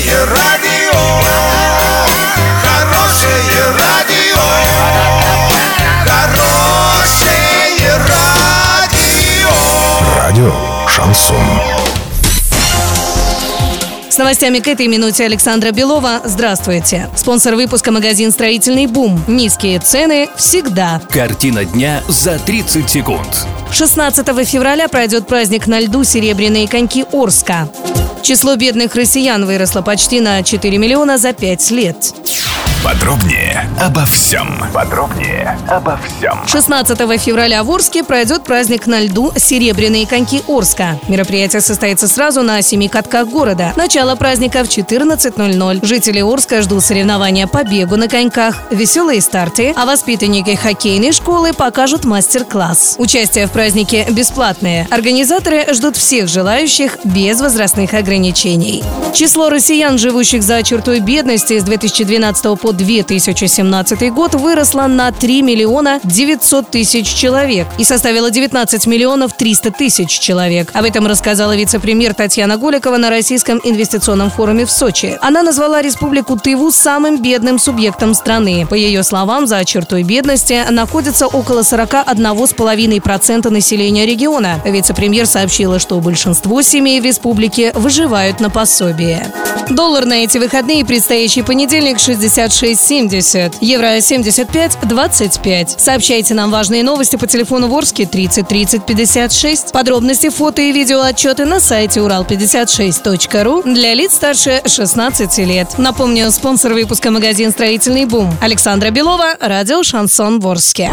Хорошее радио, хорошее радио, хорошее радио. Радио Шансон. С новостями к этой минуте Александра Белова. Здравствуйте. Спонсор выпуска магазин «Строительный бум». Низкие цены всегда. Картина дня за 30 секунд. 16 февраля пройдет праздник на льду «Серебряные коньки Орска». Число бедных россиян выросло почти на 4 миллиона за 5 лет. Подробнее обо всем. Подробнее обо всем. 16 февраля в Орске пройдет праздник на льду «Серебряные коньки Орска». Мероприятие состоится сразу на семи катках города. Начало праздника в 14.00. Жители Орска ждут соревнования по бегу на коньках, веселые старты, а воспитанники хоккейной школы покажут мастер-класс. Участие в празднике бесплатное. Организаторы ждут всех желающих без возрастных ограничений. Число россиян, живущих за чертой бедности с 2012 по 2017 год выросло на 3 миллиона 900 тысяч человек и составило 19 миллионов 300 тысяч человек. Об этом рассказала вице-премьер Татьяна Голикова на Российском инвестиционном форуме в Сочи. Она назвала Республику Тыву самым бедным субъектом страны. По ее словам, за чертой бедности находится около 41,5% населения региона. Вице-премьер сообщила, что большинство семей в республике выживают на пособие. Доллар на эти выходные и предстоящий понедельник 66,70. Евро 75,25. Сообщайте нам важные новости по телефону Ворске 30 30 56. Подробности, фото и видео отчеты на сайте урал56.ру для лиц старше 16 лет. Напомню, спонсор выпуска магазин «Строительный бум». Александра Белова, радио «Шансон Ворске».